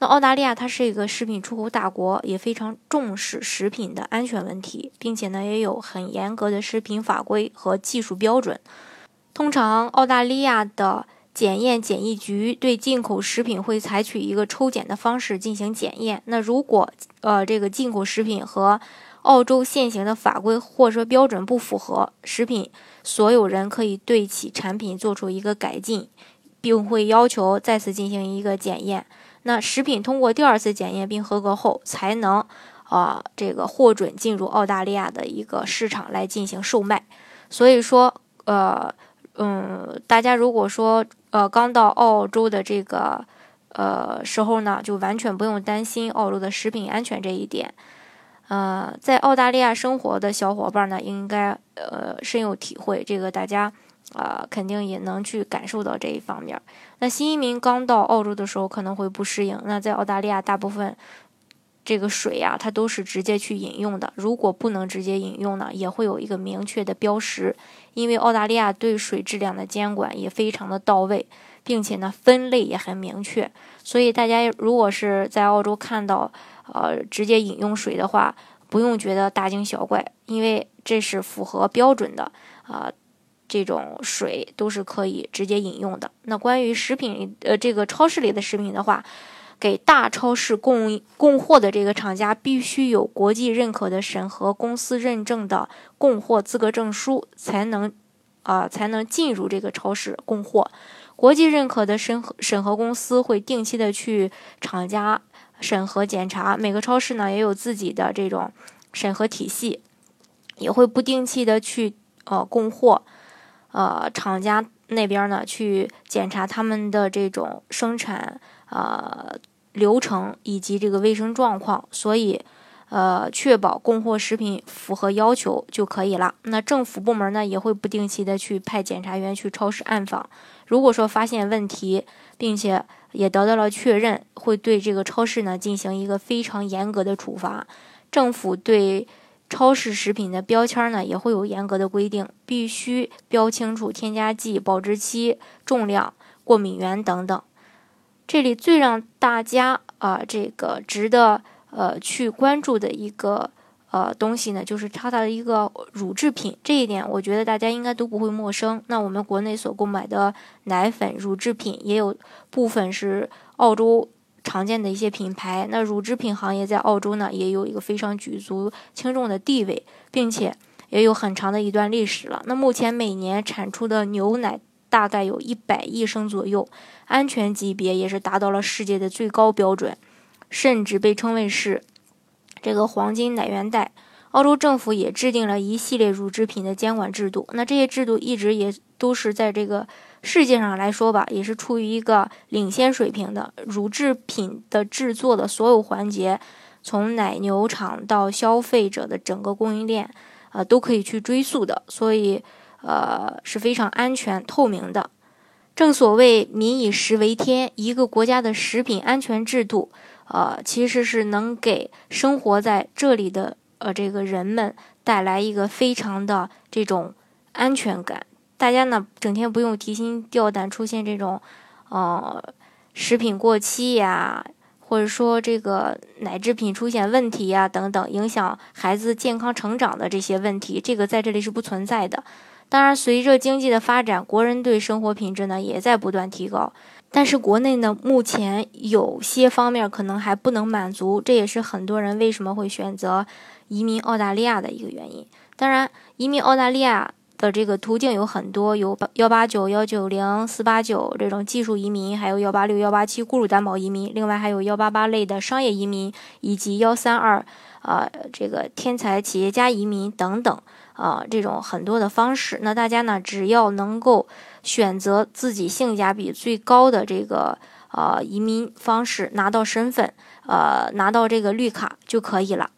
那澳大利亚它是一个食品出口大国，也非常重视食品的安全问题，并且呢也有很严格的食品法规和技术标准。通常澳大利亚的检验检疫局对进口食品会采取一个抽检的方式进行检验。那如果呃这个进口食品和澳洲现行的法规或者说标准不符合，食品所有人可以对其产品做出一个改进，并会要求再次进行一个检验。那食品通过第二次检验并合格后，才能啊这个获准进入澳大利亚的一个市场来进行售卖。所以说，呃嗯，大家如果说呃刚到澳洲的这个呃时候呢，就完全不用担心澳洲的食品安全这一点。呃，在澳大利亚生活的小伙伴呢，应该呃深有体会。这个大家。啊，肯定也能去感受到这一方面。那新移民刚到澳洲的时候可能会不适应。那在澳大利亚，大部分这个水呀，它都是直接去饮用的。如果不能直接饮用呢，也会有一个明确的标识。因为澳大利亚对水质量的监管也非常的到位，并且呢，分类也很明确。所以大家如果是在澳洲看到呃直接饮用水的话，不用觉得大惊小怪，因为这是符合标准的啊。这种水都是可以直接饮用的。那关于食品，呃，这个超市里的食品的话，给大超市供供货的这个厂家必须有国际认可的审核公司认证的供货资格证书，才能啊才能进入这个超市供货。国际认可的审核审核公司会定期的去厂家审核检查，每个超市呢也有自己的这种审核体系，也会不定期的去呃供货。呃，厂家那边呢，去检查他们的这种生产呃流程以及这个卫生状况，所以呃，确保供货食品符合要求就可以了。那政府部门呢，也会不定期的去派检查员去超市暗访，如果说发现问题，并且也得到了确认，会对这个超市呢进行一个非常严格的处罚。政府对。超市食品的标签呢，也会有严格的规定，必须标清楚添加剂、保质期、重量、过敏源等等。这里最让大家啊，这个值得呃去关注的一个呃东西呢，就是它的一个乳制品。这一点，我觉得大家应该都不会陌生。那我们国内所购买的奶粉、乳制品，也有部分是澳洲。常见的一些品牌，那乳制品行业在澳洲呢，也有一个非常举足轻重的地位，并且也有很长的一段历史了。那目前每年产出的牛奶大概有一百亿升左右，安全级别也是达到了世界的最高标准，甚至被称为是这个黄金奶源带。澳洲政府也制定了一系列乳制品的监管制度，那这些制度一直也都是在这个。世界上来说吧，也是处于一个领先水平的。乳制品的制作的所有环节，从奶牛场到消费者的整个供应链，呃，都可以去追溯的，所以，呃，是非常安全透明的。正所谓民以食为天，一个国家的食品安全制度，呃，其实是能给生活在这里的呃这个人们带来一个非常的这种安全感。大家呢，整天不用提心吊胆出现这种，呃，食品过期呀，或者说这个奶制品出现问题呀等等，影响孩子健康成长的这些问题，这个在这里是不存在的。当然，随着经济的发展，国人对生活品质呢也在不断提高，但是国内呢目前有些方面可能还不能满足，这也是很多人为什么会选择移民澳大利亚的一个原因。当然，移民澳大利亚。的这个途径有很多，有幺八九、幺九零、四八九这种技术移民，还有幺八六、幺八七雇主担保移民，另外还有幺八八类的商业移民，以及幺三二，呃，这个天才企业家移民等等，啊，这种很多的方式。那大家呢，只要能够选择自己性价比最高的这个呃移民方式，拿到身份，呃，拿到这个绿卡就可以了。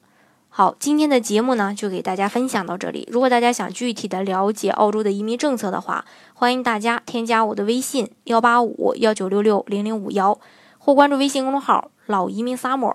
好，今天的节目呢就给大家分享到这里。如果大家想具体的了解澳洲的移民政策的话，欢迎大家添加我的微信幺八五幺九六六零零五幺，或关注微信公众号“老移民 summer”，